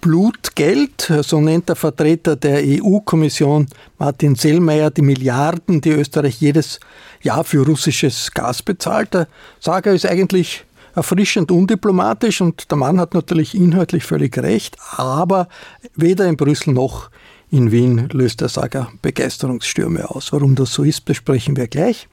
Blutgeld, so nennt der Vertreter der EU-Kommission Martin Sellmeier die Milliarden, die Österreich jedes Jahr für russisches Gas bezahlt. Der Sager ist eigentlich erfrischend undiplomatisch und der Mann hat natürlich inhaltlich völlig recht, aber weder in Brüssel noch in Wien löst der Sager Begeisterungsstürme aus. Warum das so ist, besprechen wir gleich.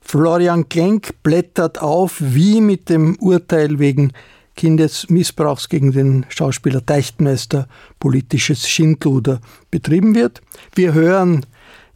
Florian Klenk blättert auf, wie mit dem Urteil wegen Kindesmissbrauchs gegen den Schauspieler Teichtmeister politisches Schindluder betrieben wird. Wir hören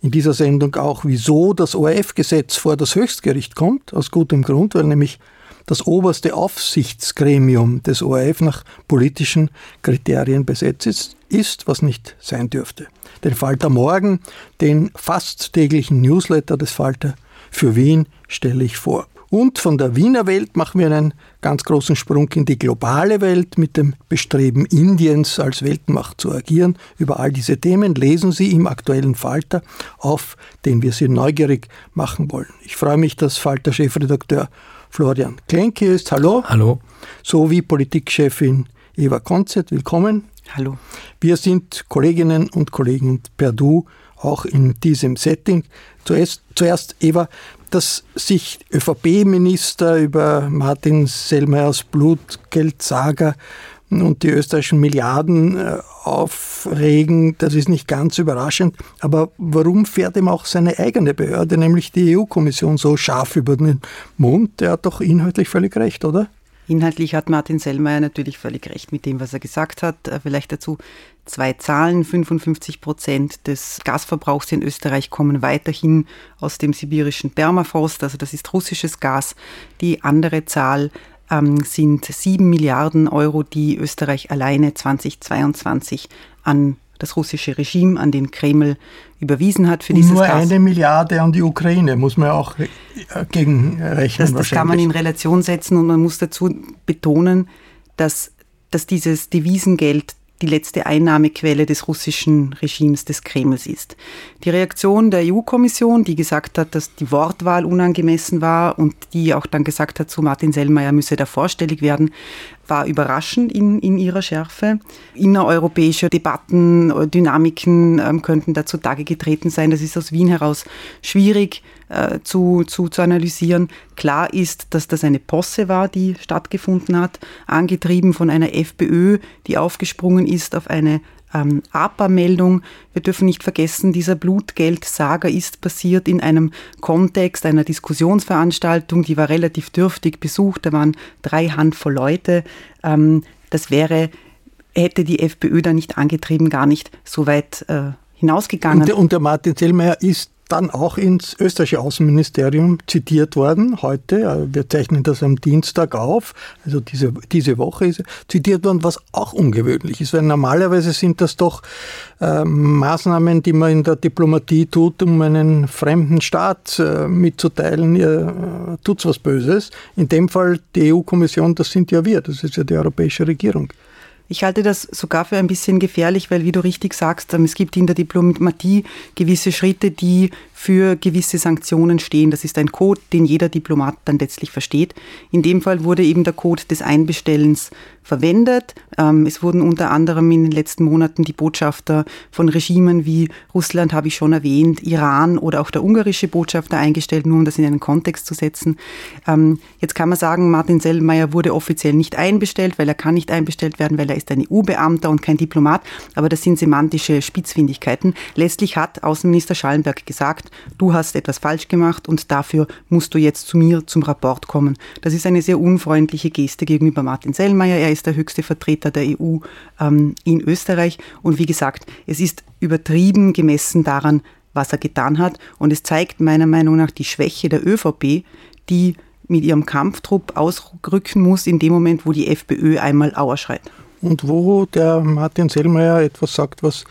in dieser Sendung auch, wieso das ORF-Gesetz vor das Höchstgericht kommt, aus gutem Grund, weil nämlich das oberste Aufsichtsgremium des ORF nach politischen Kriterien besetzt ist, ist, was nicht sein dürfte. Den Falter Morgen, den fast täglichen Newsletter des Falter für Wien stelle ich vor. Und von der Wiener Welt machen wir einen ganz großen Sprung in die globale Welt mit dem Bestreben Indiens als Weltmacht zu agieren. Über all diese Themen lesen Sie im aktuellen Falter, auf den wir Sie neugierig machen wollen. Ich freue mich, dass Falter-Chefredakteur Florian Klenk hier ist. Hallo. Hallo. Sowie Politikchefin Eva Konzett. Willkommen. Hallo. Wir sind Kolleginnen und Kollegen per Du auch in diesem Setting. Zuerst, zuerst Eva, dass sich ÖVP-Minister über Martin Sellmeyers Blutgeldsaga und die österreichischen Milliarden äh, aufregen, das ist nicht ganz überraschend. Aber warum fährt ihm auch seine eigene Behörde, nämlich die EU-Kommission, so scharf über den Mund? Der hat doch inhaltlich völlig recht, oder? Inhaltlich hat Martin Sellmeier natürlich völlig recht mit dem, was er gesagt hat. Äh, vielleicht dazu zwei Zahlen. 55 Prozent des Gasverbrauchs in Österreich kommen weiterhin aus dem sibirischen Permafrost, also das ist russisches Gas. Die andere Zahl ähm, sind sieben Milliarden Euro, die Österreich alleine 2022 an das russische Regime, an den Kreml überwiesen hat für dieses Nur Gas. eine Milliarde an die Ukraine, muss man auch äh, gegenrechnen. Das, das kann man in Relation setzen und man muss dazu betonen, dass, dass dieses Devisengeld die letzte Einnahmequelle des russischen Regimes des Kremls ist. Die Reaktion der EU-Kommission, die gesagt hat, dass die Wortwahl unangemessen war und die auch dann gesagt hat, zu Martin Sellmeier müsse da vorstellig werden, war überraschend in, in ihrer Schärfe. Innereuropäische Debatten, Dynamiken ähm, könnten da zutage getreten sein. Das ist aus Wien heraus schwierig äh, zu, zu, zu analysieren. Klar ist, dass das eine Posse war, die stattgefunden hat, angetrieben von einer FPÖ, die aufgesprungen ist auf eine ähm, APA-Meldung. Wir dürfen nicht vergessen, dieser Blutgeldsaga ist passiert in einem Kontext einer Diskussionsveranstaltung, die war relativ dürftig besucht. Da waren drei Handvoll Leute. Ähm, das wäre, hätte die FPÖ da nicht angetrieben, gar nicht so weit äh, hinausgegangen. Und der, und der Martin Zellmeier ist dann auch ins österreichische Außenministerium zitiert worden, heute. Wir zeichnen das am Dienstag auf, also diese, diese Woche ist zitiert worden, was auch ungewöhnlich ist, weil normalerweise sind das doch äh, Maßnahmen, die man in der Diplomatie tut, um einen fremden Staat äh, mitzuteilen, äh, tut's was Böses. In dem Fall die EU-Kommission, das sind ja wir, das ist ja die europäische Regierung. Ich halte das sogar für ein bisschen gefährlich, weil, wie du richtig sagst, ähm, es gibt in der Diplomatie gewisse Schritte, die für gewisse Sanktionen stehen. Das ist ein Code, den jeder Diplomat dann letztlich versteht. In dem Fall wurde eben der Code des Einbestellens verwendet. Ähm, es wurden unter anderem in den letzten Monaten die Botschafter von Regimen wie Russland, habe ich schon erwähnt, Iran oder auch der ungarische Botschafter eingestellt, nur um das in einen Kontext zu setzen. Ähm, jetzt kann man sagen, Martin Sellmeier wurde offiziell nicht einbestellt, weil er kann nicht einbestellt werden, weil er ist ein EU-Beamter und kein Diplomat. Aber das sind semantische Spitzfindigkeiten. Letztlich hat Außenminister Schallenberg gesagt, du hast etwas falsch gemacht und dafür musst du jetzt zu mir zum Rapport kommen. Das ist eine sehr unfreundliche Geste gegenüber Martin Sellmeier. Er ist der höchste Vertreter der EU ähm, in Österreich. Und wie gesagt, es ist übertrieben gemessen daran, was er getan hat. Und es zeigt meiner Meinung nach die Schwäche der ÖVP, die mit ihrem Kampftrupp ausrücken muss in dem Moment, wo die FPÖ einmal Auer schreit. Und wo der Martin Sellmeier etwas sagt, was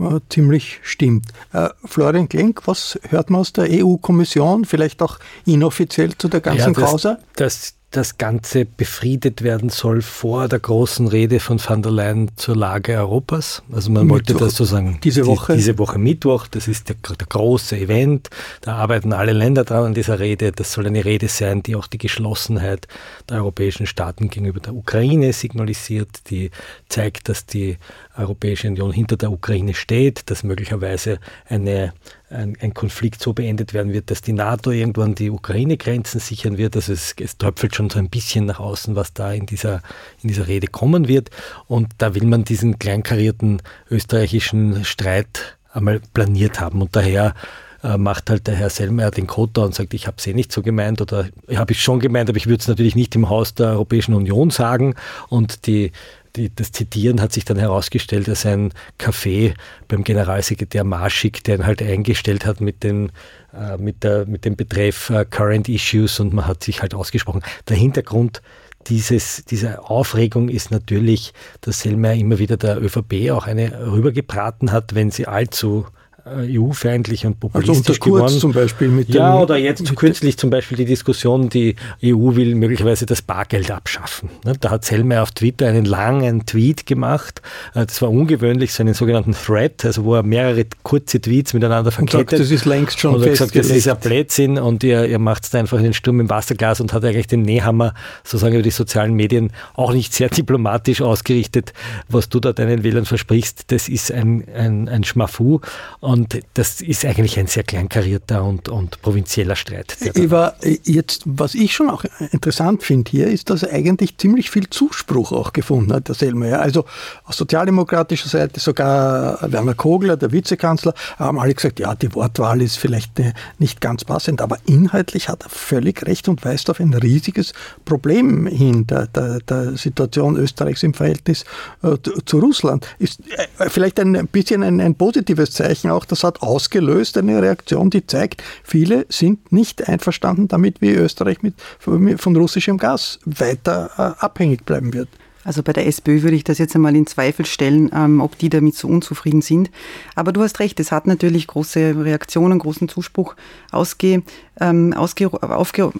äh, ziemlich stimmt. Äh, Florian Klenk, was hört man aus der EU-Kommission, vielleicht auch inoffiziell zu der ganzen ja, das, Causa? Das, das Ganze befriedet werden soll vor der großen Rede von van der Leyen zur Lage Europas. Also man Mittwoch. wollte das sozusagen diese Woche, die, diese Woche Mittwoch, das ist der, der, große Event, da arbeiten alle Länder dran an dieser Rede. Das soll eine Rede sein, die auch die Geschlossenheit der europäischen Staaten gegenüber der Ukraine signalisiert, die zeigt, dass die Europäische Union hinter der Ukraine steht, dass möglicherweise eine ein, ein, Konflikt so beendet werden wird, dass die NATO irgendwann die Ukraine-Grenzen sichern wird. Also es, es tröpfelt schon so ein bisschen nach außen, was da in dieser, in dieser Rede kommen wird. Und da will man diesen kleinkarierten österreichischen Streit einmal planiert haben. Und daher äh, macht halt der Herr Selmayr den Kota und sagt, ich habe es eh nicht so gemeint oder habe ich schon gemeint, aber ich würde es natürlich nicht im Haus der Europäischen Union sagen. Und die die, das Zitieren hat sich dann herausgestellt als ein Café beim Generalsekretär Marschik, der ihn halt eingestellt hat mit dem, äh, mit, der, mit dem Betreff äh, Current Issues und man hat sich halt ausgesprochen. Der Hintergrund dieses, dieser Aufregung ist natürlich, dass Selmayr immer wieder der ÖVP auch eine rübergebraten hat, wenn sie allzu EU-feindlich und also populistisch also geworden. zum Beispiel mit Ja, oder jetzt kürzlich zum Beispiel die Diskussion, die EU will möglicherweise das Bargeld abschaffen. Ne, da hat Selmayr auf Twitter einen langen Tweet gemacht. Äh, das war ungewöhnlich, so einen sogenannten Thread, also wo er mehrere kurze Tweets miteinander verkettet. Sagt, das ist längst schon und er gesagt, das ist ein Blödsinn und ihr, ihr macht es einfach in den Sturm im Wasserglas und hat eigentlich den Nehammer sozusagen über die sozialen Medien auch nicht sehr diplomatisch ausgerichtet, was du da deinen Wählern versprichst. Das ist ein, ein, ein Schmafu und und das ist eigentlich ein sehr kleinkarierter und, und provinzieller Streit. Eva, jetzt, was ich schon auch interessant finde hier, ist, dass er eigentlich ziemlich viel Zuspruch auch gefunden hat, der Selmayr. Also aus sozialdemokratischer Seite sogar Werner Kogler, der Vizekanzler, haben alle gesagt, ja, die Wortwahl ist vielleicht nicht ganz passend, aber inhaltlich hat er völlig recht und weist auf ein riesiges Problem hin, der, der, der Situation Österreichs im Verhältnis äh, zu Russland. Ist äh, vielleicht ein bisschen ein, ein positives Zeichen auch das hat ausgelöst eine Reaktion, die zeigt, viele sind nicht einverstanden damit, wie Österreich mit, von russischem Gas weiter äh, abhängig bleiben wird. Also bei der SPÖ würde ich das jetzt einmal in Zweifel stellen, ähm, ob die damit so unzufrieden sind. Aber du hast recht, es hat natürlich große Reaktionen, großen Zuspruch ausge, ähm, ausge, aufge,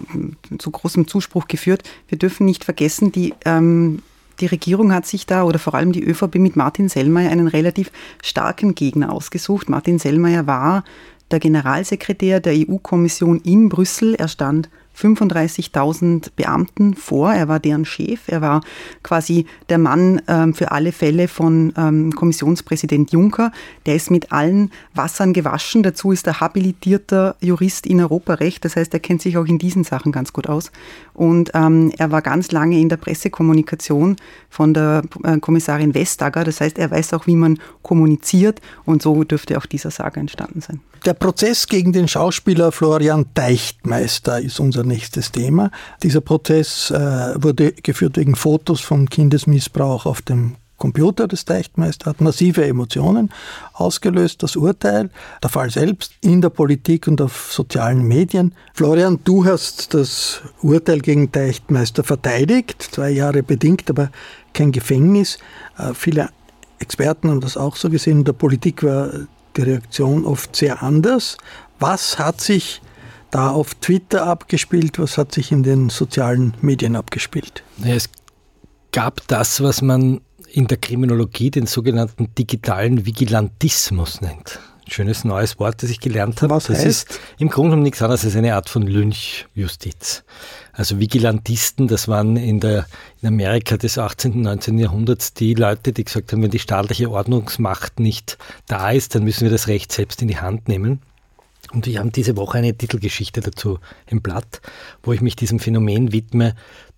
zu großem Zuspruch geführt. Wir dürfen nicht vergessen, die ähm, die Regierung hat sich da oder vor allem die ÖVP mit Martin Sellmayr einen relativ starken Gegner ausgesucht. Martin Sellmayr war der Generalsekretär der EU-Kommission in Brüssel. Er stand 35.000 Beamten vor. Er war deren Chef. Er war quasi der Mann ähm, für alle Fälle von ähm, Kommissionspräsident Juncker. Der ist mit allen Wassern gewaschen. Dazu ist er habilitierter Jurist in Europarecht. Das heißt, er kennt sich auch in diesen Sachen ganz gut aus. Und ähm, er war ganz lange in der Pressekommunikation von der äh, Kommissarin Vestager. Das heißt, er weiß auch, wie man kommuniziert. Und so dürfte auch dieser Saga entstanden sein. Der Prozess gegen den Schauspieler Florian Deichtmeister ist unser nächstes Thema. Dieser Prozess äh, wurde geführt wegen Fotos von Kindesmissbrauch auf dem Computer des Teichtmeister hat massive Emotionen ausgelöst, das Urteil, der Fall selbst in der Politik und auf sozialen Medien. Florian, du hast das Urteil gegen Teichtmeister verteidigt, zwei Jahre bedingt, aber kein Gefängnis. Äh, viele Experten haben das auch so gesehen. In der Politik war die Reaktion oft sehr anders. Was hat sich da auf Twitter abgespielt? Was hat sich in den sozialen Medien abgespielt? Es gab das, was man in der Kriminologie den sogenannten digitalen Vigilantismus nennt. Schönes neues Wort, das ich gelernt habe. Was das heißt? ist im Grunde genommen nichts anderes als eine Art von Lynchjustiz. Also Vigilantisten, das waren in, der, in Amerika des 18. und 19. Jahrhunderts die Leute, die gesagt haben, wenn die staatliche Ordnungsmacht nicht da ist, dann müssen wir das Recht selbst in die Hand nehmen. Und wir haben diese Woche eine Titelgeschichte dazu im Blatt, wo ich mich diesem Phänomen widme,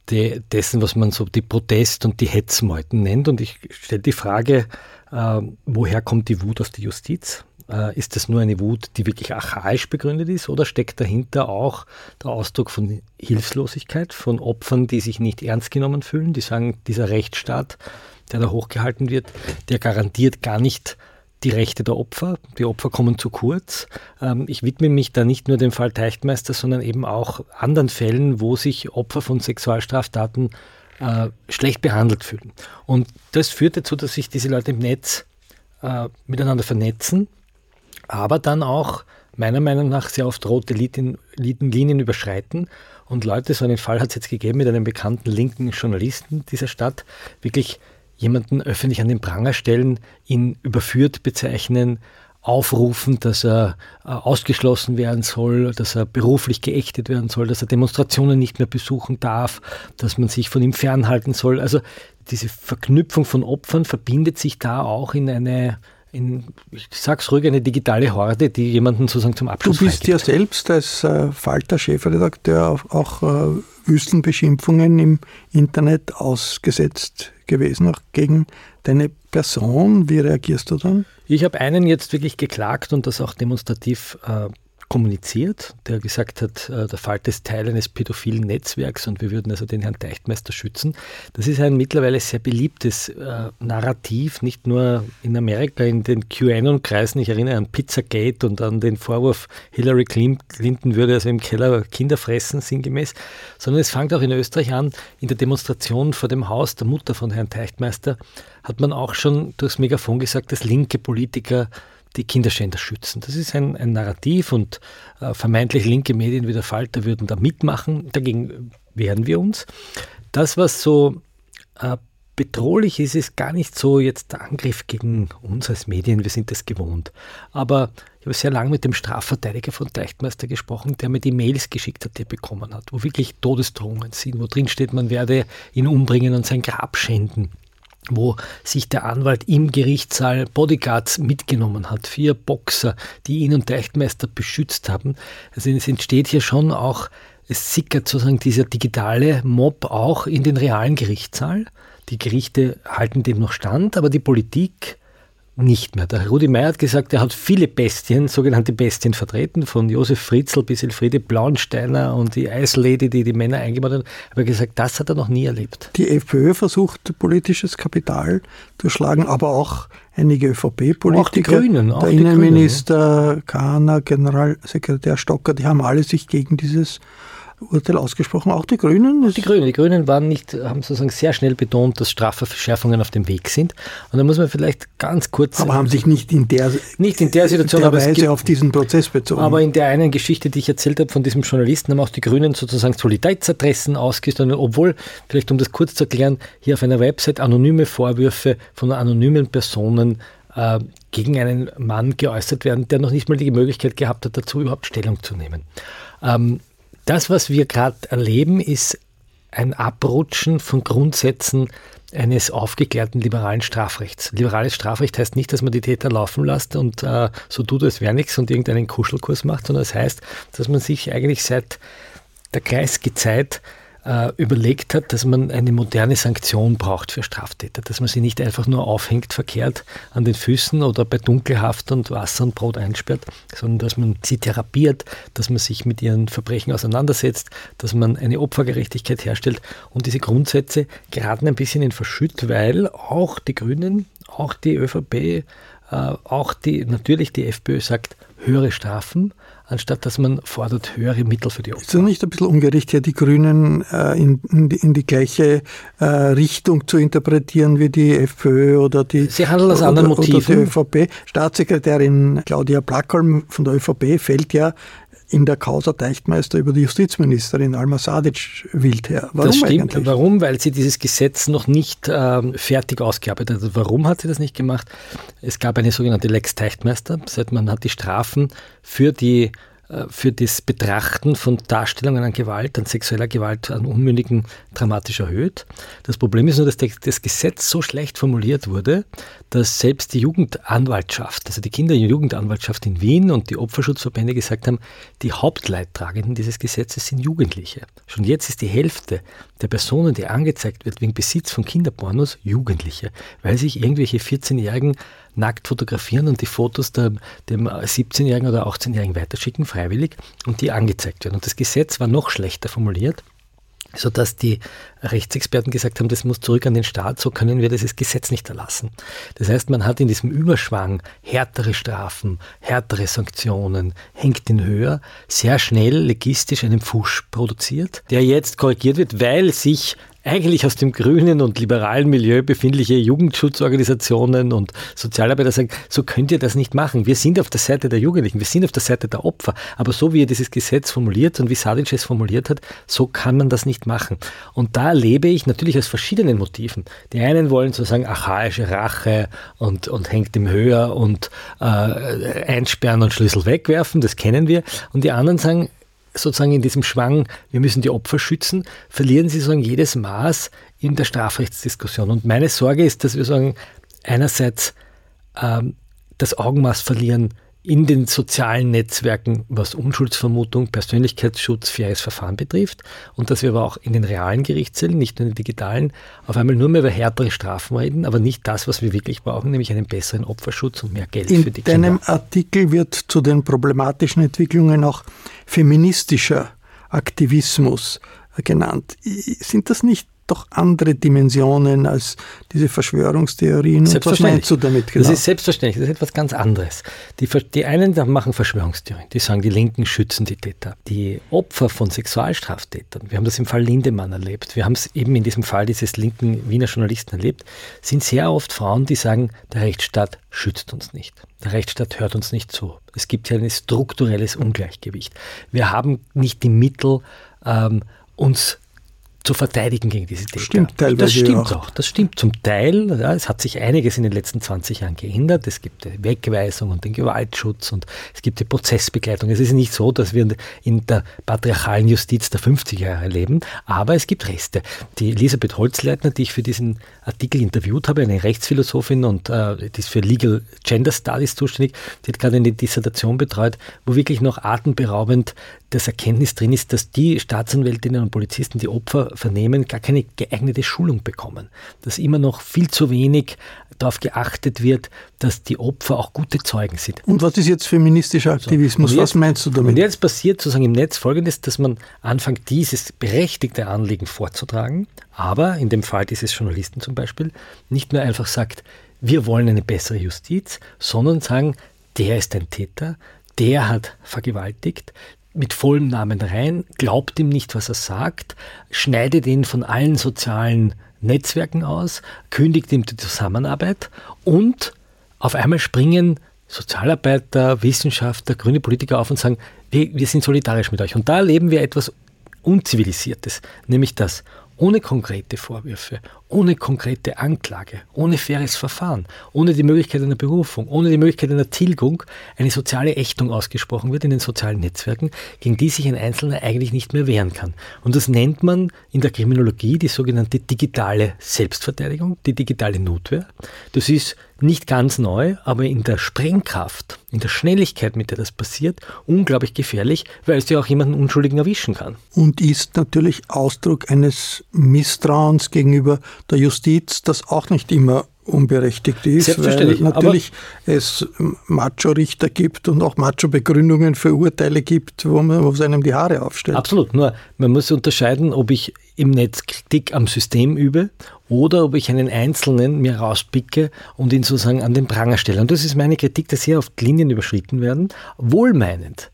de, dessen, was man so die Protest- und die Hetzmeuten nennt. Und ich stelle die Frage, äh, woher kommt die Wut aus der Justiz? Äh, ist das nur eine Wut, die wirklich archaisch begründet ist oder steckt dahinter auch der Ausdruck von Hilflosigkeit, von Opfern, die sich nicht ernst genommen fühlen, die sagen, dieser Rechtsstaat, der da hochgehalten wird, der garantiert gar nicht die Rechte der Opfer. Die Opfer kommen zu kurz. Ähm, ich widme mich da nicht nur dem Fall Teichtmeister, sondern eben auch anderen Fällen, wo sich Opfer von Sexualstraftaten äh, schlecht behandelt fühlen. Und das führt dazu, dass sich diese Leute im Netz äh, miteinander vernetzen, aber dann auch meiner Meinung nach sehr oft rote Linien, überschreiten und Leute, so einen Fall hat es jetzt gegeben mit einem bekannten linken Journalisten dieser Stadt, wirklich jemanden öffentlich an den Pranger stellen, ihn überführt bezeichnen, aufrufen, dass er äh, ausgeschlossen werden soll, dass er beruflich geächtet werden soll, dass er Demonstrationen nicht mehr besuchen darf, dass man sich von ihm fernhalten soll. Also diese Verknüpfung von Opfern verbindet sich da auch in eine, in, ich sag's ruhig, eine digitale Horde, die jemanden sozusagen zum Abschluss Du bist ja selbst als äh, Falter-Chefredakteur auch, auch äh, Wüstenbeschimpfungen im Internet ausgesetzt gewesen, auch gegen deine Person. Wie reagierst du dann? Ich habe einen jetzt wirklich geklagt und das auch demonstrativ äh, kommuniziert, der gesagt hat, äh, der Fall ist Teil eines pädophilen Netzwerks und wir würden also den Herrn Teichtmeister schützen. Das ist ein mittlerweile sehr beliebtes äh, Narrativ, nicht nur in Amerika, in den QAnon-Kreisen. Ich erinnere an Pizzagate und an den Vorwurf, Hillary Clinton würde also im Keller Kinder fressen, sinngemäß, sondern es fängt auch in Österreich an, in der Demonstration vor dem Haus der Mutter von Herrn Teichtmeister hat man auch schon durchs Megafon gesagt, dass linke Politiker die Kinderschänder schützen. Das ist ein, ein Narrativ und äh, vermeintlich linke Medien wie der Falter würden da mitmachen. Dagegen wehren wir uns. Das, was so äh, bedrohlich ist, ist gar nicht so jetzt der Angriff gegen uns als Medien. Wir sind das gewohnt. Aber ich habe sehr lange mit dem Strafverteidiger von Teichtmeister gesprochen, der mir die Mails geschickt hat, die er bekommen hat, wo wirklich Todesdrohungen sind, wo drin steht, man werde ihn umbringen und sein Grab schänden wo sich der Anwalt im Gerichtssaal Bodyguards mitgenommen hat, vier Boxer, die ihn und Teichtmeister beschützt haben. Also es entsteht hier schon auch, es sickert sozusagen dieser digitale Mob auch in den realen Gerichtssaal. Die Gerichte halten dem noch stand, aber die Politik nicht mehr. Der Rudi Meyer hat gesagt, er hat viele Bestien, sogenannte Bestien vertreten, von Josef Fritzl bis Elfriede Blauensteiner und die Eislady, die die Männer eingebaut hat. Aber er hat gesagt, das hat er noch nie erlebt. Die FPÖ versucht politisches Kapital zu schlagen, aber auch einige ÖVP-Politiker. Auch die Grünen, auch der die Innenminister Kahner, Generalsekretär Stocker, die haben alle sich gegen dieses Urteil ausgesprochen, auch die Grünen. Die Grünen, die Grünen waren nicht, haben sozusagen sehr schnell betont, dass Strafverschärfungen auf dem Weg sind. Und da muss man vielleicht ganz kurz. aber haben sich nicht in der, nicht in der Situation, der aber es Weise gibt- auf diesen Prozess bezogen. Aber in der einen Geschichte, die ich erzählt habe von diesem Journalisten, haben auch die Grünen sozusagen Solidaritätsadressen ausgestellt, obwohl, vielleicht um das kurz zu erklären, hier auf einer Website anonyme Vorwürfe von anonymen Personen äh, gegen einen Mann geäußert werden, der noch nicht mal die Möglichkeit gehabt hat, dazu überhaupt Stellung zu nehmen. Ähm, das, was wir gerade erleben, ist ein Abrutschen von Grundsätzen eines aufgeklärten liberalen Strafrechts. Liberales Strafrecht heißt nicht, dass man die Täter laufen lässt und äh, so tut, als wäre nichts und irgendeinen Kuschelkurs macht, sondern es heißt, dass man sich eigentlich seit der Kreisky-Zeit äh, überlegt hat, dass man eine moderne Sanktion braucht für Straftäter, dass man sie nicht einfach nur aufhängt, verkehrt an den Füßen oder bei Dunkelhaft und Wasser und Brot einsperrt, sondern dass man sie therapiert, dass man sich mit ihren Verbrechen auseinandersetzt, dass man eine Opfergerechtigkeit herstellt. Und diese Grundsätze geraten ein bisschen in Verschütt, weil auch die Grünen, auch die ÖVP, äh, auch die, natürlich die FPÖ sagt, höhere Strafen, anstatt dass man fordert höhere Mittel für die Opfer. Ist das nicht ein bisschen ungerecht, hier die Grünen äh, in, in, die, in, die, gleiche äh, Richtung zu interpretieren wie die FPÖ oder die, Sie handeln aus anderen Motiven. Oder die ÖVP? Staatssekretärin Claudia Plackholm von der ÖVP fällt ja in der Causa Teichtmeister über die Justizministerin Alma Sadic wild her. Warum das stimmt. Eigentlich? Warum? Weil sie dieses Gesetz noch nicht ähm, fertig ausgearbeitet hat. Warum hat sie das nicht gemacht? Es gab eine sogenannte Lex Teichtmeister. Das heißt, man hat die Strafen für die für das Betrachten von Darstellungen an Gewalt, an sexueller Gewalt an Unmündigen dramatisch erhöht. Das Problem ist nur, dass das Gesetz so schlecht formuliert wurde, dass selbst die Jugendanwaltschaft, also die Kinder- und Jugendanwaltschaft in Wien und die Opferschutzverbände gesagt haben, die Hauptleidtragenden dieses Gesetzes sind Jugendliche. Schon jetzt ist die Hälfte der Personen, die angezeigt wird wegen Besitz von Kinderpornos, Jugendliche, weil sich irgendwelche 14-Jährigen nackt fotografieren und die Fotos der, dem 17-Jährigen oder 18-Jährigen weiterschicken, freiwillig, und die angezeigt werden. Und das Gesetz war noch schlechter formuliert sodass die Rechtsexperten gesagt haben, das muss zurück an den Staat, so können wir dieses Gesetz nicht erlassen. Das heißt, man hat in diesem Überschwang härtere Strafen, härtere Sanktionen, hängt in höher, sehr schnell legistisch einen Pfusch produziert, der jetzt korrigiert wird, weil sich eigentlich aus dem grünen und liberalen Milieu befindliche Jugendschutzorganisationen und Sozialarbeiter sagen, so könnt ihr das nicht machen. Wir sind auf der Seite der Jugendlichen, wir sind auf der Seite der Opfer. Aber so wie ihr dieses Gesetz formuliert und wie Sadic es formuliert hat, so kann man das nicht machen. Und da erlebe ich natürlich aus verschiedenen Motiven. Die einen wollen sozusagen archaische Rache und, und hängt im Höher und äh, einsperren und Schlüssel wegwerfen, das kennen wir. Und die anderen sagen, sozusagen in diesem Schwang, wir müssen die Opfer schützen, verlieren sie sozusagen jedes Maß in der Strafrechtsdiskussion. Und meine Sorge ist, dass wir sagen, einerseits ähm, das Augenmaß verlieren in den sozialen Netzwerken, was Unschuldsvermutung, Persönlichkeitsschutz, faires Verfahren betrifft und dass wir aber auch in den realen Gerichtssälen, nicht nur in den digitalen, auf einmal nur mehr über härtere Strafen reden, aber nicht das, was wir wirklich brauchen, nämlich einen besseren Opferschutz und mehr Geld in für die Kinder. In deinem Artikel wird zu den problematischen Entwicklungen auch feministischer Aktivismus genannt. Sind das nicht doch andere Dimensionen als diese Verschwörungstheorien. Und was meinst du damit genau? Das ist selbstverständlich, das ist etwas ganz anderes. Die, die einen machen Verschwörungstheorien, die sagen, die Linken schützen die Täter. Die Opfer von Sexualstraftätern, wir haben das im Fall Lindemann erlebt, wir haben es eben in diesem Fall dieses linken Wiener Journalisten erlebt, sind sehr oft Frauen, die sagen, der Rechtsstaat schützt uns nicht. Der Rechtsstaat hört uns nicht zu. Es gibt hier ein strukturelles Ungleichgewicht. Wir haben nicht die Mittel, ähm, uns zu verteidigen gegen diese Täter. Stimmt teilweise Das stimmt auch. auch. Das stimmt zum Teil. Ja, es hat sich einiges in den letzten 20 Jahren geändert. Es gibt die Wegweisung und den Gewaltschutz und es gibt die Prozessbegleitung. Es ist nicht so, dass wir in der patriarchalen Justiz der 50er Jahre leben, aber es gibt Reste. Die Elisabeth Holzleitner, die ich für diesen Artikel interviewt habe, eine Rechtsphilosophin und äh, die ist für Legal Gender Studies zuständig, die hat gerade eine Dissertation betreut, wo wirklich noch atemberaubend das Erkenntnis drin ist, dass die Staatsanwältinnen und Polizisten, die Opfer vernehmen, gar keine geeignete Schulung bekommen. Dass immer noch viel zu wenig darauf geachtet wird, dass die Opfer auch gute Zeugen sind. Und was ist jetzt feministischer Aktivismus? Jetzt, was meinst du damit? Und jetzt passiert sozusagen im Netz Folgendes, dass man anfängt, dieses berechtigte Anliegen vorzutragen, aber in dem Fall dieses Journalisten zum Beispiel nicht nur einfach sagt, wir wollen eine bessere Justiz, sondern sagen, der ist ein Täter, der hat vergewaltigt, mit vollem Namen rein, glaubt ihm nicht, was er sagt, schneidet ihn von allen sozialen Netzwerken aus, kündigt ihm die Zusammenarbeit und auf einmal springen Sozialarbeiter, Wissenschaftler, grüne Politiker auf und sagen, wir, wir sind solidarisch mit euch. Und da erleben wir etwas Unzivilisiertes, nämlich das ohne konkrete Vorwürfe, ohne konkrete Anklage, ohne faires Verfahren, ohne die Möglichkeit einer Berufung, ohne die Möglichkeit einer Tilgung eine soziale Ächtung ausgesprochen wird in den sozialen Netzwerken, gegen die sich ein Einzelner eigentlich nicht mehr wehren kann. Und das nennt man in der Kriminologie die sogenannte digitale Selbstverteidigung, die digitale Notwehr. Das ist nicht ganz neu, aber in der Sprengkraft, in der Schnelligkeit, mit der das passiert, unglaublich gefährlich, weil es ja auch jemanden Unschuldigen erwischen kann. Und ist natürlich Ausdruck eines Misstrauens gegenüber der Justiz, das auch nicht immer unberechtigt ist, weil natürlich es Macho-Richter gibt und auch Macho-Begründungen für Urteile gibt, wo man wo es einem die Haare aufstellt. Absolut, nur man muss unterscheiden, ob ich im Netz Kritik am System übe oder ob ich einen Einzelnen mir rauspicke und ihn sozusagen an den Pranger stelle. Und das ist meine Kritik, dass hier oft Linien überschritten werden, wohlmeinend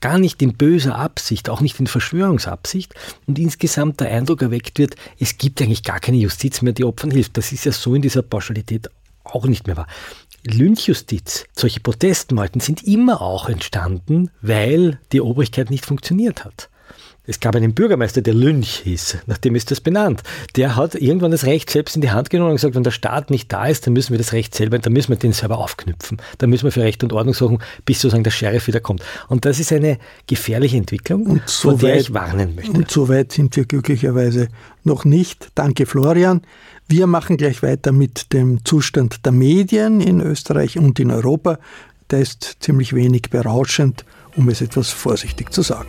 gar nicht in böser Absicht, auch nicht in Verschwörungsabsicht und insgesamt der Eindruck erweckt wird, es gibt eigentlich gar keine Justiz mehr, die Opfern hilft. Das ist ja so in dieser Pauschalität auch nicht mehr wahr. Lynchjustiz, solche Protestmalten sind immer auch entstanden, weil die Obrigkeit nicht funktioniert hat. Es gab einen Bürgermeister, der Lynch hieß, nachdem ist das benannt. Der hat irgendwann das Recht selbst in die Hand genommen und gesagt, wenn der Staat nicht da ist, dann müssen wir das Recht selber, dann müssen wir den selber aufknüpfen. Dann müssen wir für Recht und Ordnung suchen, bis sozusagen der Sheriff wieder kommt. Und das ist eine gefährliche Entwicklung, und so vor der weit, ich warnen möchte. Und so weit sind wir glücklicherweise noch nicht. Danke, Florian. Wir machen gleich weiter mit dem Zustand der Medien in Österreich und in Europa. Der ist ziemlich wenig berauschend, um es etwas vorsichtig zu sagen.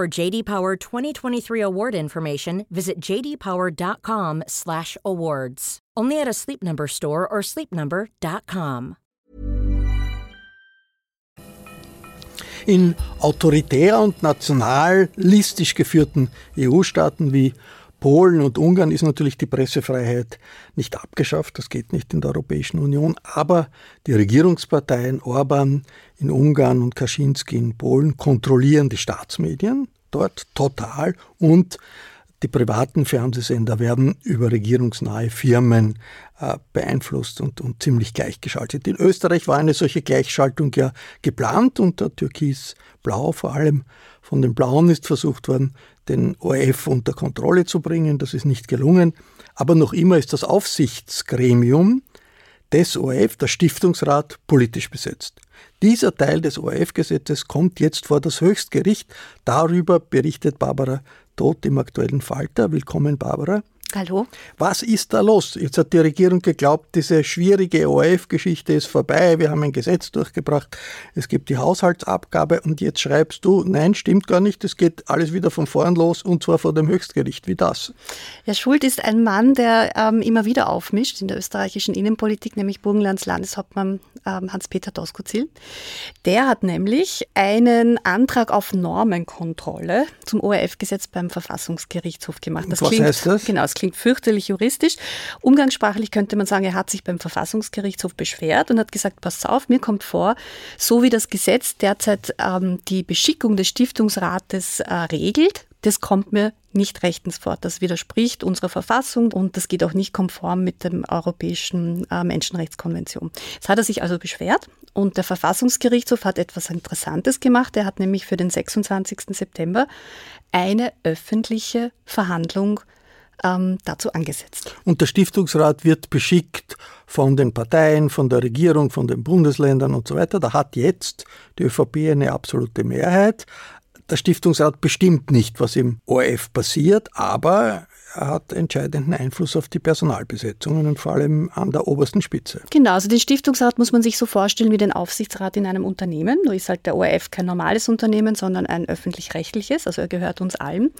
For JD Power 2023 award information, visit jdpower.com/awards. Only at a Sleep Number store or sleepnumber.com. In autoritär und nationalistisch geführten EU-Staaten wie Polen und Ungarn ist natürlich die Pressefreiheit nicht abgeschafft, das geht nicht in der Europäischen Union, aber die Regierungsparteien Orban in Ungarn und Kaczynski in Polen kontrollieren die Staatsmedien dort total und die privaten Fernsehsender werden über regierungsnahe Firmen äh, beeinflusst und, und ziemlich gleichgeschaltet. In Österreich war eine solche Gleichschaltung ja geplant unter Türkis-Blau vor allem. Von den Blauen ist versucht worden, den ORF unter Kontrolle zu bringen. Das ist nicht gelungen. Aber noch immer ist das Aufsichtsgremium des ORF, der Stiftungsrat, politisch besetzt. Dieser Teil des ORF-Gesetzes kommt jetzt vor das Höchstgericht. Darüber berichtet Barbara Todt im aktuellen Falter. Willkommen, Barbara. Hallo. Was ist da los? Jetzt hat die Regierung geglaubt, diese schwierige ORF-Geschichte ist vorbei, wir haben ein Gesetz durchgebracht, es gibt die Haushaltsabgabe und jetzt schreibst du, nein, stimmt gar nicht, es geht alles wieder von vorn los und zwar vor dem Höchstgericht. Wie das? Ja, Schuld ist ein Mann, der ähm, immer wieder aufmischt in der österreichischen Innenpolitik, nämlich Burgenlands Landeshauptmann ähm, Hans-Peter Doskozil. Der hat nämlich einen Antrag auf Normenkontrolle zum ORF-Gesetz beim Verfassungsgerichtshof gemacht. Das Was klingt, heißt das? Genau, es klingt fürchterlich juristisch. Umgangssprachlich könnte man sagen, er hat sich beim Verfassungsgerichtshof beschwert und hat gesagt, pass auf, mir kommt vor, so wie das Gesetz derzeit ähm, die Beschickung des Stiftungsrates äh, regelt, das kommt mir nicht rechtens vor. Das widerspricht unserer Verfassung und das geht auch nicht konform mit der Europäischen äh, Menschenrechtskonvention. Jetzt hat er sich also beschwert und der Verfassungsgerichtshof hat etwas Interessantes gemacht. Er hat nämlich für den 26. September eine öffentliche Verhandlung ähm, dazu angesetzt. Und der Stiftungsrat wird beschickt von den Parteien, von der Regierung, von den Bundesländern und so weiter. Da hat jetzt die ÖVP eine absolute Mehrheit. Der Stiftungsrat bestimmt nicht, was im ORF passiert, aber er hat entscheidenden Einfluss auf die Personalbesetzungen und vor allem an der obersten Spitze. Genau, also den Stiftungsrat muss man sich so vorstellen wie den Aufsichtsrat in einem Unternehmen. Nur ist halt der ORF kein normales Unternehmen, sondern ein öffentlich-rechtliches, also er gehört uns allen.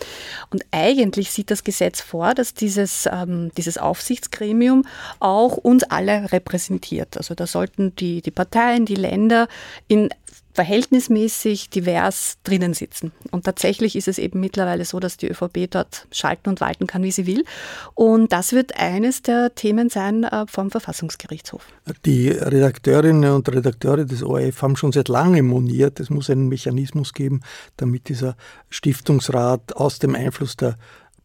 Und eigentlich sieht das Gesetz vor, dass dieses, ähm, dieses Aufsichtsgremium auch uns alle repräsentiert. Also da sollten die, die Parteien, die Länder in verhältnismäßig divers drinnen sitzen. Und tatsächlich ist es eben mittlerweile so, dass die ÖVP dort schalten und walten kann, wie sie will. Und das wird eines der Themen sein äh, vom Verfassungsgerichtshof. Die Redakteurinnen und Redakteure des ORF haben schon seit langem moniert, es muss einen Mechanismus geben, damit dieser Stiftungsrat aus dem Einfluss der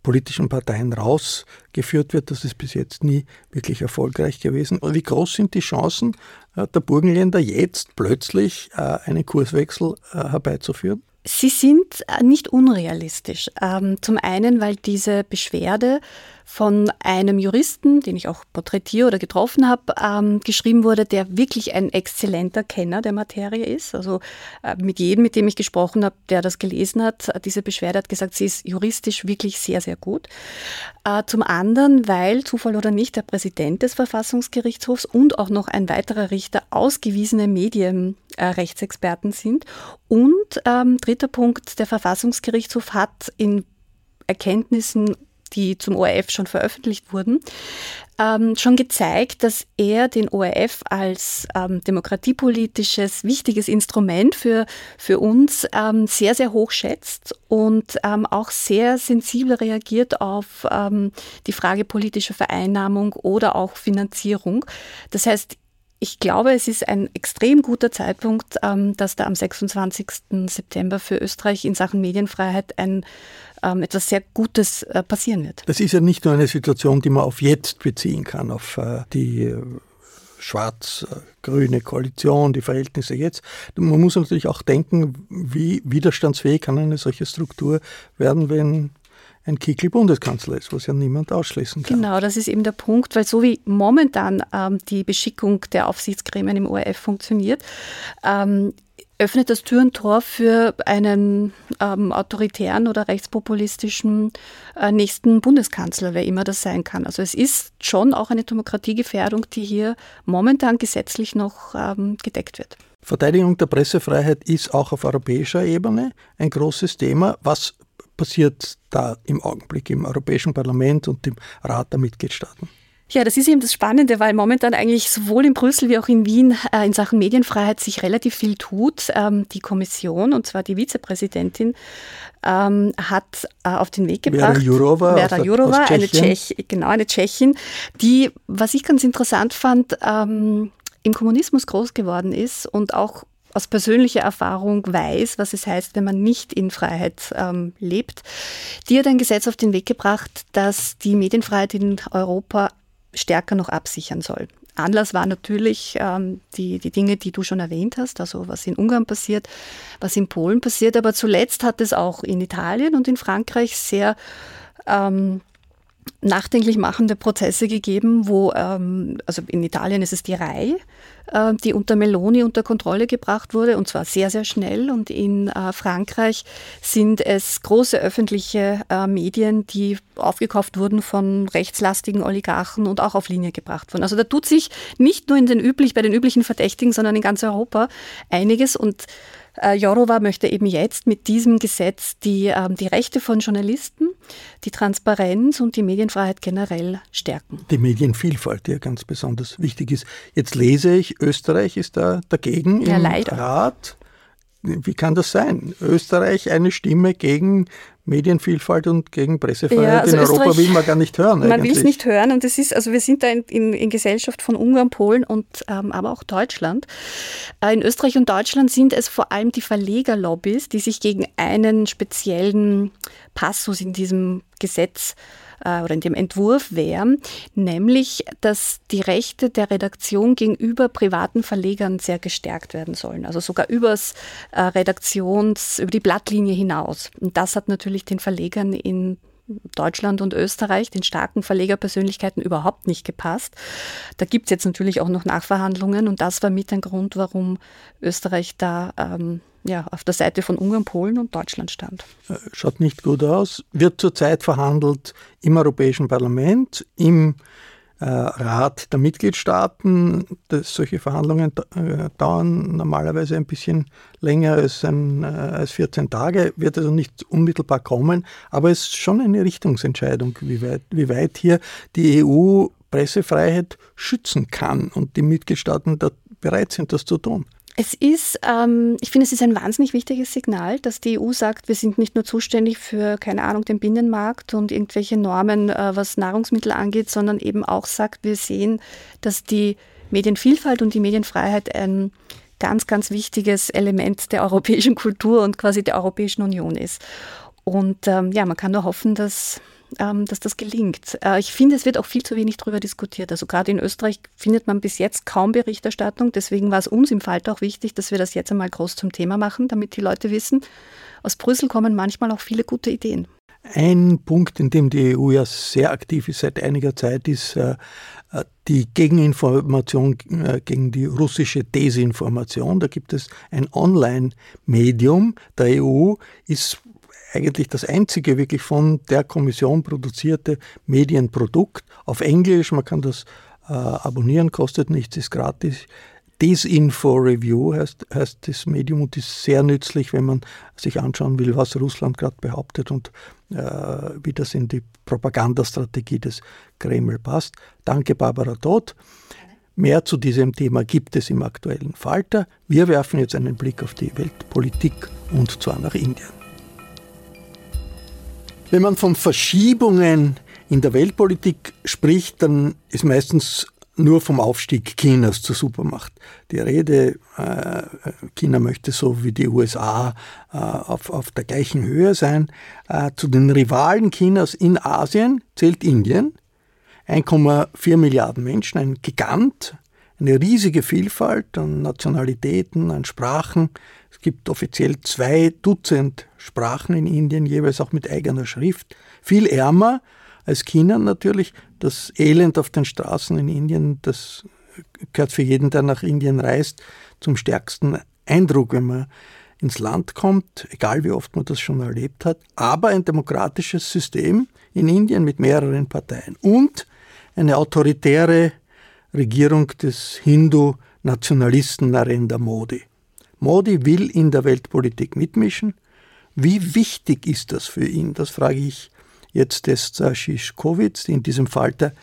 politischen Parteien rausgeführt wird. Das ist bis jetzt nie wirklich erfolgreich gewesen. Wie groß sind die Chancen äh, der Burgenländer jetzt plötzlich äh, einen Kurswechsel äh, herbeizuführen? Sie sind nicht unrealistisch. Ähm, zum einen, weil diese Beschwerde von einem Juristen, den ich auch porträtiere oder getroffen habe, ähm, geschrieben wurde, der wirklich ein exzellenter Kenner der Materie ist. Also äh, mit jedem, mit dem ich gesprochen habe, der das gelesen hat, diese Beschwerde hat gesagt, sie ist juristisch wirklich sehr, sehr gut. Äh, zum anderen, weil, Zufall oder nicht, der Präsident des Verfassungsgerichtshofs und auch noch ein weiterer Richter ausgewiesene Medienrechtsexperten sind. Und ähm, dritter Punkt, der Verfassungsgerichtshof hat in Erkenntnissen die zum ORF schon veröffentlicht wurden, ähm, schon gezeigt, dass er den ORF als ähm, demokratiepolitisches wichtiges Instrument für, für uns ähm, sehr, sehr hoch schätzt und ähm, auch sehr sensibel reagiert auf ähm, die Frage politischer Vereinnahmung oder auch Finanzierung. Das heißt, ich glaube, es ist ein extrem guter Zeitpunkt, ähm, dass da am 26. September für Österreich in Sachen Medienfreiheit ein ähm, etwas sehr Gutes äh, passieren wird. Das ist ja nicht nur eine Situation, die man auf jetzt beziehen kann, auf äh, die äh, schwarz-grüne Koalition, die Verhältnisse jetzt. Man muss natürlich auch denken, wie widerstandsfähig kann eine solche Struktur werden, wenn ein Kickl Bundeskanzler ist, was ja niemand ausschließen kann. Genau, das ist eben der Punkt, weil so wie momentan ähm, die Beschickung der Aufsichtsgremien im ORF funktioniert, ähm, öffnet das Tür und Tor für einen ähm, autoritären oder rechtspopulistischen äh, nächsten Bundeskanzler, wer immer das sein kann. Also es ist schon auch eine Demokratiegefährdung, die hier momentan gesetzlich noch ähm, gedeckt wird. Verteidigung der Pressefreiheit ist auch auf europäischer Ebene ein großes Thema. Was passiert da im Augenblick im Europäischen Parlament und im Rat der Mitgliedstaaten? Ja, das ist eben das Spannende, weil momentan eigentlich sowohl in Brüssel wie auch in Wien äh, in Sachen Medienfreiheit sich relativ viel tut. Ähm, die Kommission, und zwar die Vizepräsidentin, ähm, hat äh, auf den Weg gebracht. Vera Jourova, Vera Jourova eine Tschech, genau, eine Tschechin, die, was ich ganz interessant fand, ähm, im Kommunismus groß geworden ist und auch aus persönlicher Erfahrung weiß, was es heißt, wenn man nicht in Freiheit ähm, lebt. Die hat ein Gesetz auf den Weg gebracht, das die Medienfreiheit in Europa stärker noch absichern soll. Anlass war natürlich ähm, die, die Dinge, die du schon erwähnt hast, also was in Ungarn passiert, was in Polen passiert, aber zuletzt hat es auch in Italien und in Frankreich sehr ähm, nachdenklich machende Prozesse gegeben, wo, ähm, also in Italien ist es die RAI, äh, die unter Meloni unter Kontrolle gebracht wurde und zwar sehr, sehr schnell. Und in äh, Frankreich sind es große öffentliche äh, Medien, die aufgekauft wurden von rechtslastigen Oligarchen und auch auf Linie gebracht wurden. Also da tut sich nicht nur in den üblich, bei den üblichen Verdächtigen, sondern in ganz Europa einiges und Jourova möchte eben jetzt mit diesem Gesetz die, ähm, die Rechte von Journalisten, die Transparenz und die Medienfreiheit generell stärken. Die Medienvielfalt, die ja ganz besonders wichtig ist. Jetzt lese ich, Österreich ist da dagegen ja, im leider. Rat. Wie kann das sein? Österreich eine Stimme gegen Medienvielfalt und gegen Pressefreiheit ja, also in Europa will man gar nicht hören. Man will es nicht hören und es ist, also wir sind da in, in, in Gesellschaft von Ungarn, Polen und ähm, aber auch Deutschland. Äh, in Österreich und Deutschland sind es vor allem die Verlegerlobbys, die sich gegen einen speziellen Passus in diesem Gesetz äh, oder in dem Entwurf wäre, nämlich, dass die Rechte der Redaktion gegenüber privaten Verlegern sehr gestärkt werden sollen, also sogar übers äh, Redaktions, über die Blattlinie hinaus. Und das hat natürlich den Verlegern in Deutschland und Österreich, den starken Verlegerpersönlichkeiten überhaupt nicht gepasst. Da gibt es jetzt natürlich auch noch Nachverhandlungen und das war mit ein Grund, warum Österreich da ähm, ja, auf der Seite von Ungarn, Polen und Deutschland stand. Äh, schaut nicht gut aus. Wird zurzeit verhandelt im Europäischen Parlament, im äh, Rat der Mitgliedstaaten. Das, solche Verhandlungen äh, dauern normalerweise ein bisschen länger als, ein, äh, als 14 Tage, wird also nicht unmittelbar kommen, aber es ist schon eine Richtungsentscheidung, wie weit, wie weit hier die EU Pressefreiheit schützen kann und die Mitgliedstaaten da bereit sind, das zu tun. Es ist, ähm, ich finde, es ist ein wahnsinnig wichtiges Signal, dass die EU sagt, wir sind nicht nur zuständig für, keine Ahnung, den Binnenmarkt und irgendwelche Normen, äh, was Nahrungsmittel angeht, sondern eben auch sagt, wir sehen, dass die Medienvielfalt und die Medienfreiheit ein ganz, ganz wichtiges Element der europäischen Kultur und quasi der Europäischen Union ist. Und ähm, ja, man kann nur hoffen, dass dass das gelingt. Äh, ich finde, es wird auch viel zu wenig darüber diskutiert. Also gerade in Österreich findet man bis jetzt kaum Berichterstattung. Deswegen war es uns im Falter auch wichtig, dass wir das jetzt einmal groß zum Thema machen, damit die Leute wissen, aus Brüssel kommen manchmal auch viele gute Ideen. Ein Punkt, in dem die EU ja sehr aktiv ist seit einiger Zeit, ist äh, die Gegeninformation äh, gegen die russische Desinformation. Da gibt es ein Online-Medium der EU, ist eigentlich das einzige wirklich von der Kommission produzierte Medienprodukt auf Englisch. Man kann das äh, abonnieren, kostet nichts, ist gratis. Desinfo Review heißt, heißt das Medium und ist sehr nützlich, wenn man sich anschauen will, was Russland gerade behauptet und äh, wie das in die Propagandastrategie des Kreml passt. Danke, Barbara Todt. Mehr zu diesem Thema gibt es im aktuellen Falter. Wir werfen jetzt einen Blick auf die Weltpolitik und zwar nach Indien. Wenn man von Verschiebungen in der Weltpolitik spricht, dann ist meistens nur vom Aufstieg Chinas zur Supermacht. Die Rede, äh, China möchte so wie die USA äh, auf, auf der gleichen Höhe sein. Äh, zu den Rivalen Chinas in Asien zählt Indien. 1,4 Milliarden Menschen, ein Gigant, eine riesige Vielfalt an Nationalitäten, an Sprachen. Es gibt offiziell zwei Dutzend Sprachen in Indien, jeweils auch mit eigener Schrift. Viel ärmer als China natürlich. Das Elend auf den Straßen in Indien, das gehört für jeden, der nach Indien reist, zum stärksten Eindruck, wenn man ins Land kommt, egal wie oft man das schon erlebt hat. Aber ein demokratisches System in Indien mit mehreren Parteien und eine autoritäre Regierung des Hindu-Nationalisten Narendra Modi. Modi will in der Weltpolitik mitmischen. Wie wichtig ist das für ihn? Das frage ich jetzt Esther Schischkowitz, die in diesem Falter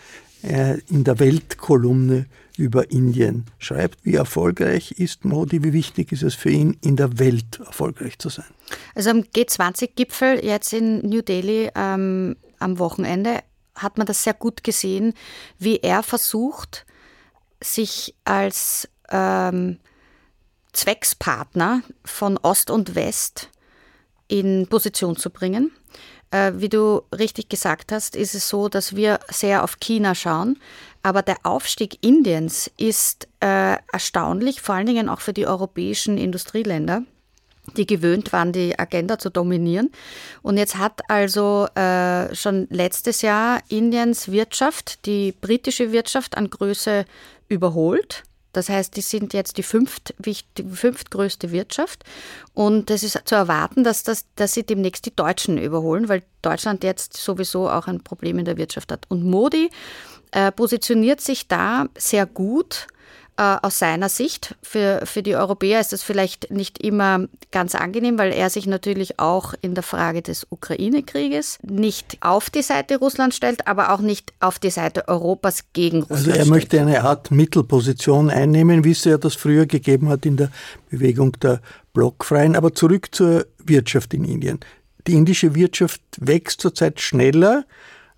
äh, in der Weltkolumne über Indien schreibt. Wie erfolgreich ist Modi? Wie wichtig ist es für ihn, in der Welt erfolgreich zu sein? Also am G20-Gipfel jetzt in New Delhi ähm, am Wochenende hat man das sehr gut gesehen, wie er versucht, sich als ähm, Zweckspartner von Ost und West in Position zu bringen. Äh, wie du richtig gesagt hast, ist es so, dass wir sehr auf China schauen. Aber der Aufstieg Indiens ist äh, erstaunlich, vor allen Dingen auch für die europäischen Industrieländer die gewöhnt waren, die Agenda zu dominieren. Und jetzt hat also äh, schon letztes Jahr Indiens Wirtschaft, die britische Wirtschaft an Größe überholt. Das heißt, die sind jetzt die, fünft, die fünftgrößte Wirtschaft und es ist zu erwarten, dass, das, dass sie demnächst die Deutschen überholen, weil Deutschland jetzt sowieso auch ein Problem in der Wirtschaft hat. Und Modi äh, positioniert sich da sehr gut äh, aus seiner Sicht. Für, für die Europäer ist das vielleicht nicht immer ganz angenehm, weil er sich natürlich auch in der Frage des Ukraine-Krieges nicht auf die Seite Russlands stellt, aber auch nicht auf die Seite Europas gegen Russland. Also er stellt. möchte eine Art Mittelposition einnehmen, wie es ja das früher gegeben hat in der Bewegung der Blockfreien. Aber zurück zur Wirtschaft in Indien. Die indische Wirtschaft wächst zurzeit schneller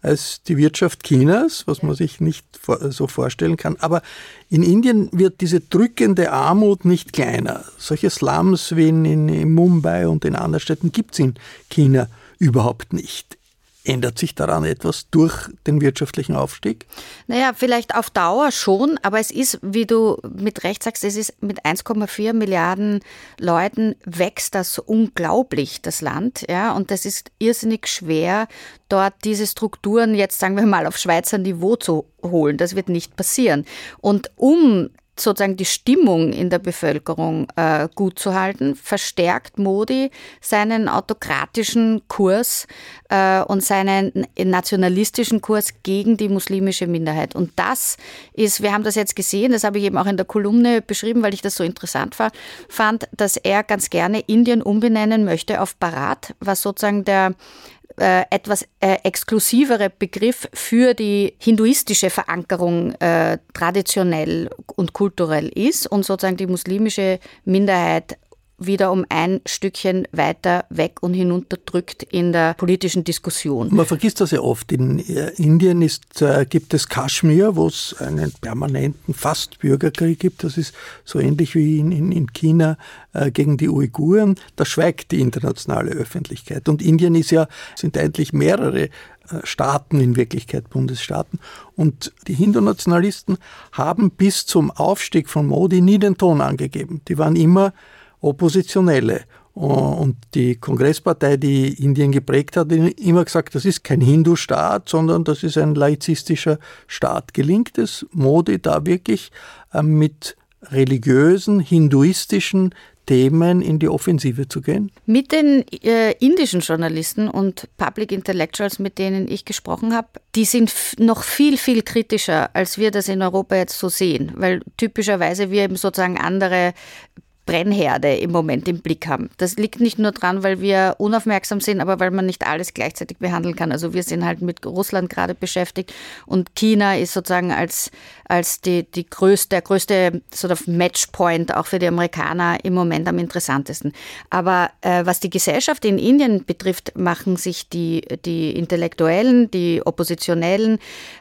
als die Wirtschaft Chinas, was man sich nicht so vorstellen kann. Aber in Indien wird diese drückende Armut nicht kleiner. Solche Slums wie in, in Mumbai und in anderen Städten gibt es in China überhaupt nicht. Ändert sich daran etwas durch den wirtschaftlichen Aufstieg? Naja, vielleicht auf Dauer schon, aber es ist, wie du mit Recht sagst, es ist mit 1,4 Milliarden Leuten wächst das unglaublich, das Land. Ja, und das ist irrsinnig schwer, dort diese Strukturen jetzt, sagen wir mal, auf Schweizer Niveau zu holen. Das wird nicht passieren. Und um sozusagen die Stimmung in der Bevölkerung äh, gut zu halten, verstärkt Modi seinen autokratischen Kurs äh, und seinen nationalistischen Kurs gegen die muslimische Minderheit. Und das ist, wir haben das jetzt gesehen, das habe ich eben auch in der Kolumne beschrieben, weil ich das so interessant war, fand, dass er ganz gerne Indien umbenennen möchte auf Bharat, was sozusagen der äh, etwas äh, exklusivere Begriff für die hinduistische Verankerung äh, traditionell und kulturell ist und sozusagen die muslimische Minderheit wieder um ein Stückchen weiter weg und hinunterdrückt in der politischen Diskussion. Man vergisst das ja oft. In äh, Indien ist, äh, gibt es Kaschmir, wo es einen permanenten fast Bürgerkrieg gibt. Das ist so ähnlich wie in, in, in China äh, gegen die Uiguren. Da schweigt die internationale Öffentlichkeit. Und Indien ist ja, sind eigentlich mehrere äh, Staaten in Wirklichkeit, Bundesstaaten. Und die Hindu-Nationalisten haben bis zum Aufstieg von Modi nie den Ton angegeben. Die waren immer Oppositionelle. Und die Kongresspartei, die Indien geprägt hat, immer gesagt, das ist kein Hindu-Staat, sondern das ist ein laizistischer Staat. Gelingt es Modi da wirklich ähm, mit religiösen, hinduistischen Themen in die Offensive zu gehen? Mit den äh, indischen Journalisten und Public Intellectuals, mit denen ich gesprochen habe, die sind noch viel, viel kritischer, als wir das in Europa jetzt so sehen, weil typischerweise wir eben sozusagen andere Brennherde im Moment im Blick haben. Das liegt nicht nur daran, weil wir unaufmerksam sind, aber weil man nicht alles gleichzeitig behandeln kann. Also wir sind halt mit Russland gerade beschäftigt und China ist sozusagen als, als die, die größte, der größte sort of Matchpoint auch für die Amerikaner im Moment am interessantesten. Aber äh, was die Gesellschaft in Indien betrifft, machen sich die, die Intellektuellen, die Oppositionellen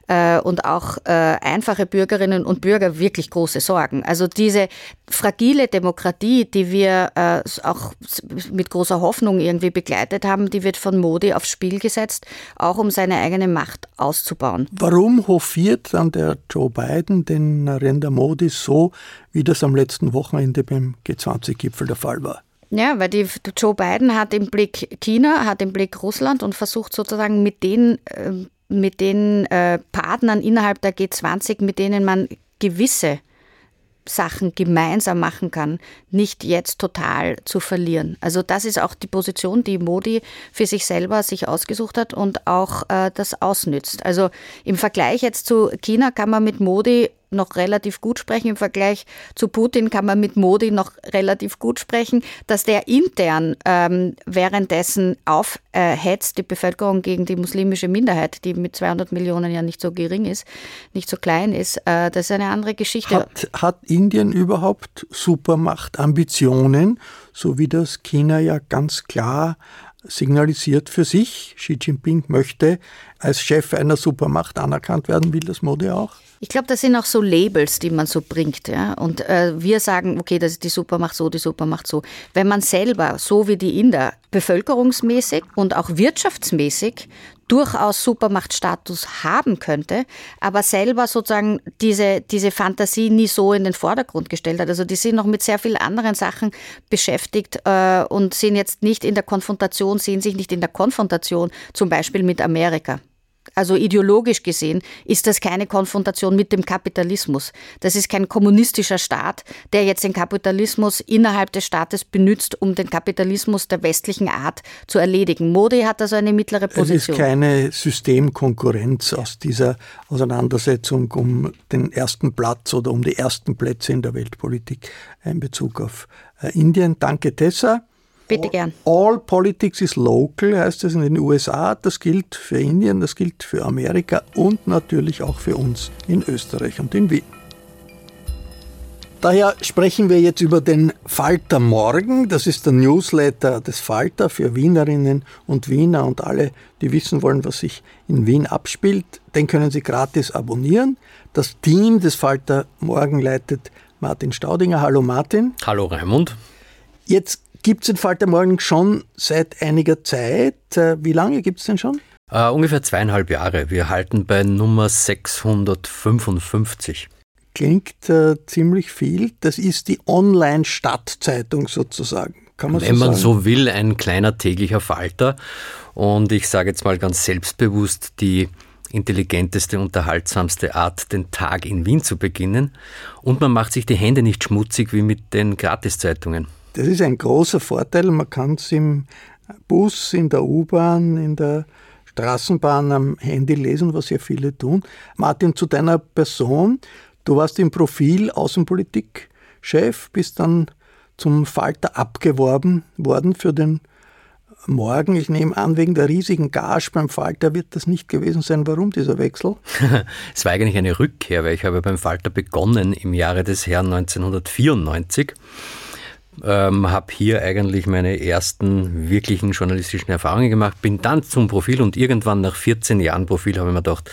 äh, und auch äh, einfache Bürgerinnen und Bürger wirklich große Sorgen. Also diese fragile Demokratie, die wir äh, auch mit großer Hoffnung irgendwie begleitet haben, die wird von Modi aufs Spiel gesetzt, auch um seine eigene Macht auszubauen. Warum hofiert dann der Joe Biden den Narendra Modi so, wie das am letzten Wochenende beim G20-Gipfel der Fall war? Ja, weil die, Joe Biden hat im Blick China, hat im Blick Russland und versucht sozusagen mit den, äh, mit den äh, Partnern innerhalb der G20, mit denen man gewisse Sachen gemeinsam machen kann, nicht jetzt total zu verlieren. Also das ist auch die Position, die Modi für sich selber sich ausgesucht hat und auch äh, das ausnützt. Also im Vergleich jetzt zu China kann man mit Modi noch relativ gut sprechen. Im Vergleich zu Putin kann man mit Modi noch relativ gut sprechen, dass der intern ähm, währenddessen aufhetzt, die Bevölkerung gegen die muslimische Minderheit, die mit 200 Millionen ja nicht so gering ist, nicht so klein ist. Äh, das ist eine andere Geschichte. Hat, hat Indien überhaupt Supermachtambitionen, so wie das China ja ganz klar signalisiert für sich. Xi Jinping möchte als Chef einer Supermacht anerkannt werden, will das Modi auch? Ich glaube, das sind auch so Labels, die man so bringt. Ja? Und äh, wir sagen, okay, das ist die Supermacht so, die Supermacht so. Wenn man selber, so wie die Inder, bevölkerungsmäßig und auch wirtschaftsmäßig durchaus Supermachtstatus haben könnte, aber selber sozusagen diese, diese Fantasie nie so in den Vordergrund gestellt hat. Also die sind noch mit sehr vielen anderen Sachen beschäftigt äh, und sind jetzt nicht in der Konfrontation, sehen sich nicht in der Konfrontation zum Beispiel mit Amerika also ideologisch gesehen, ist das keine Konfrontation mit dem Kapitalismus. Das ist kein kommunistischer Staat, der jetzt den Kapitalismus innerhalb des Staates benutzt, um den Kapitalismus der westlichen Art zu erledigen. Modi hat also eine mittlere Position. Es ist keine Systemkonkurrenz aus dieser Auseinandersetzung um den ersten Platz oder um die ersten Plätze in der Weltpolitik in Bezug auf äh, Indien. Danke, Tessa. Bitte gern. All politics is local heißt es in den USA. Das gilt für Indien, das gilt für Amerika und natürlich auch für uns in Österreich und in Wien. Daher sprechen wir jetzt über den Falter Morgen. Das ist der Newsletter des Falter für Wienerinnen und Wiener und alle, die wissen wollen, was sich in Wien abspielt. Den können Sie gratis abonnieren. Das Team des Falter Morgen leitet Martin Staudinger. Hallo Martin. Hallo Raimund. Jetzt gibt es den Falter Morgen schon seit einiger Zeit. Äh, wie lange gibt es den schon? Uh, ungefähr zweieinhalb Jahre. Wir halten bei Nummer 655. Klingt uh, ziemlich viel. Das ist die Online-Stadtzeitung sozusagen. Kann man Wenn so man so will, ein kleiner täglicher Falter. Und ich sage jetzt mal ganz selbstbewusst, die intelligenteste, unterhaltsamste Art, den Tag in Wien zu beginnen. Und man macht sich die Hände nicht schmutzig wie mit den Gratiszeitungen. Das ist ein großer Vorteil. Man kann es im Bus, in der U-Bahn, in der Straßenbahn am Handy lesen, was ja viele tun. Martin, zu deiner Person. Du warst im Profil Außenpolitik-Chef, bist dann zum Falter abgeworben worden für den Morgen. Ich nehme an, wegen der riesigen Gage beim Falter wird das nicht gewesen sein. Warum dieser Wechsel? es war eigentlich eine Rückkehr, weil ich habe beim Falter begonnen im Jahre des Herrn 1994. Ähm, habe hier eigentlich meine ersten wirklichen journalistischen Erfahrungen gemacht, bin dann zum Profil und irgendwann nach 14 Jahren Profil habe ich mir gedacht,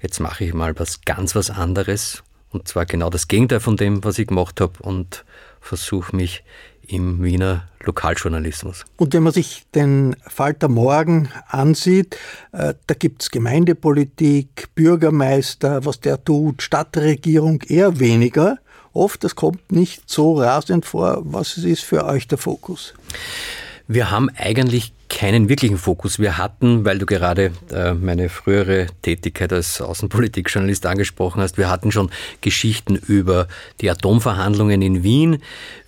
jetzt mache ich mal was ganz was anderes und zwar genau das Gegenteil von dem, was ich gemacht habe und versuche mich im Wiener Lokaljournalismus. Und wenn man sich den Falter Morgen ansieht, äh, da gibt es Gemeindepolitik, Bürgermeister, was der tut, Stadtregierung eher weniger. Oft, das kommt nicht so rasend vor. Was ist für euch der Fokus? Wir haben eigentlich keinen wirklichen Fokus. Wir hatten, weil du gerade äh, meine frühere Tätigkeit als Außenpolitikjournalist angesprochen hast, wir hatten schon Geschichten über die Atomverhandlungen in Wien.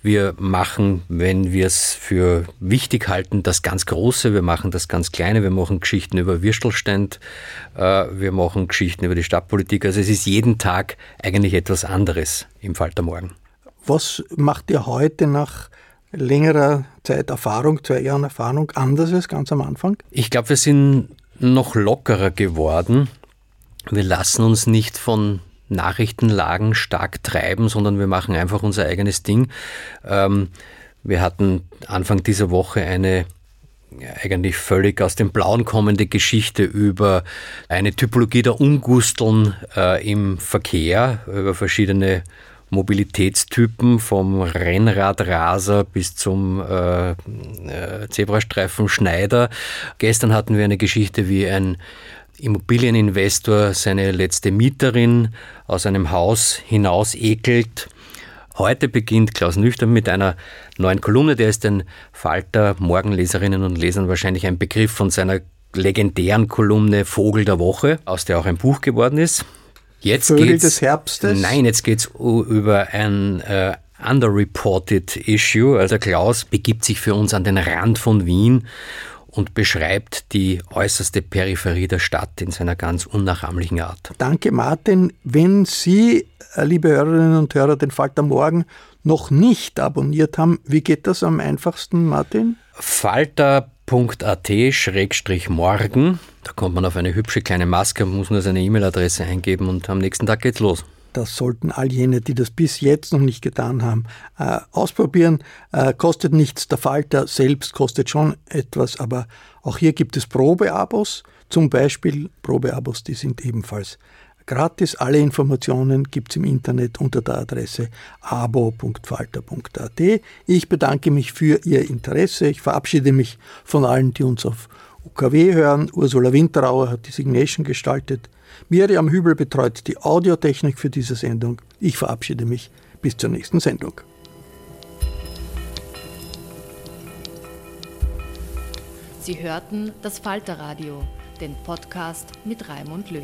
Wir machen, wenn wir es für wichtig halten, das ganz Große, wir machen das ganz Kleine, wir machen Geschichten über Würstelstand, äh, wir machen Geschichten über die Stadtpolitik. Also es ist jeden Tag eigentlich etwas anderes im Falter Morgen. Was macht ihr heute nach längerer Zeit Erfahrung, zwei Jahren Erfahrung, anders als ganz am Anfang? Ich glaube, wir sind noch lockerer geworden. Wir lassen uns nicht von Nachrichtenlagen stark treiben, sondern wir machen einfach unser eigenes Ding. Ähm, wir hatten Anfang dieser Woche eine eigentlich völlig aus dem Blauen kommende Geschichte über eine Typologie der Ungusteln äh, im Verkehr, über verschiedene Mobilitätstypen vom Rennradraser bis zum äh, äh, Zebrastreifen Schneider. Gestern hatten wir eine Geschichte, wie ein Immobilieninvestor seine letzte Mieterin aus einem Haus hinaus ekelt. Heute beginnt Klaus Nüchtern mit einer neuen Kolumne, der ist den Falter Morgenleserinnen und Lesern wahrscheinlich ein Begriff von seiner legendären Kolumne Vogel der Woche, aus der auch ein Buch geworden ist. Jetzt Vögel geht's, des Herbstes? Nein, jetzt geht es über ein äh, underreported Issue. Also Klaus begibt sich für uns an den Rand von Wien und beschreibt die äußerste Peripherie der Stadt in seiner ganz unnachahmlichen Art. Danke, Martin. Wenn Sie, äh, liebe Hörerinnen und Hörer, den Falter Morgen noch nicht abonniert haben, wie geht das am einfachsten, Martin? Falter www.at-morgen. Da kommt man auf eine hübsche kleine Maske, muss nur seine E-Mail-Adresse eingeben und am nächsten Tag geht's los. Das sollten all jene, die das bis jetzt noch nicht getan haben, äh, ausprobieren. Äh, kostet nichts. Der Falter selbst kostet schon etwas, aber auch hier gibt es Probeabos. Zum Beispiel Probeabos, die sind ebenfalls gratis. Alle Informationen gibt es im Internet unter der Adresse abo.falter.at. Ich bedanke mich für Ihr Interesse. Ich verabschiede mich von allen, die uns auf UKW hören. Ursula Winterauer hat die Signation gestaltet. Miriam Hübel betreut die Audiotechnik für diese Sendung. Ich verabschiede mich. Bis zur nächsten Sendung. Sie hörten das Falterradio, den Podcast mit Raimund Löw.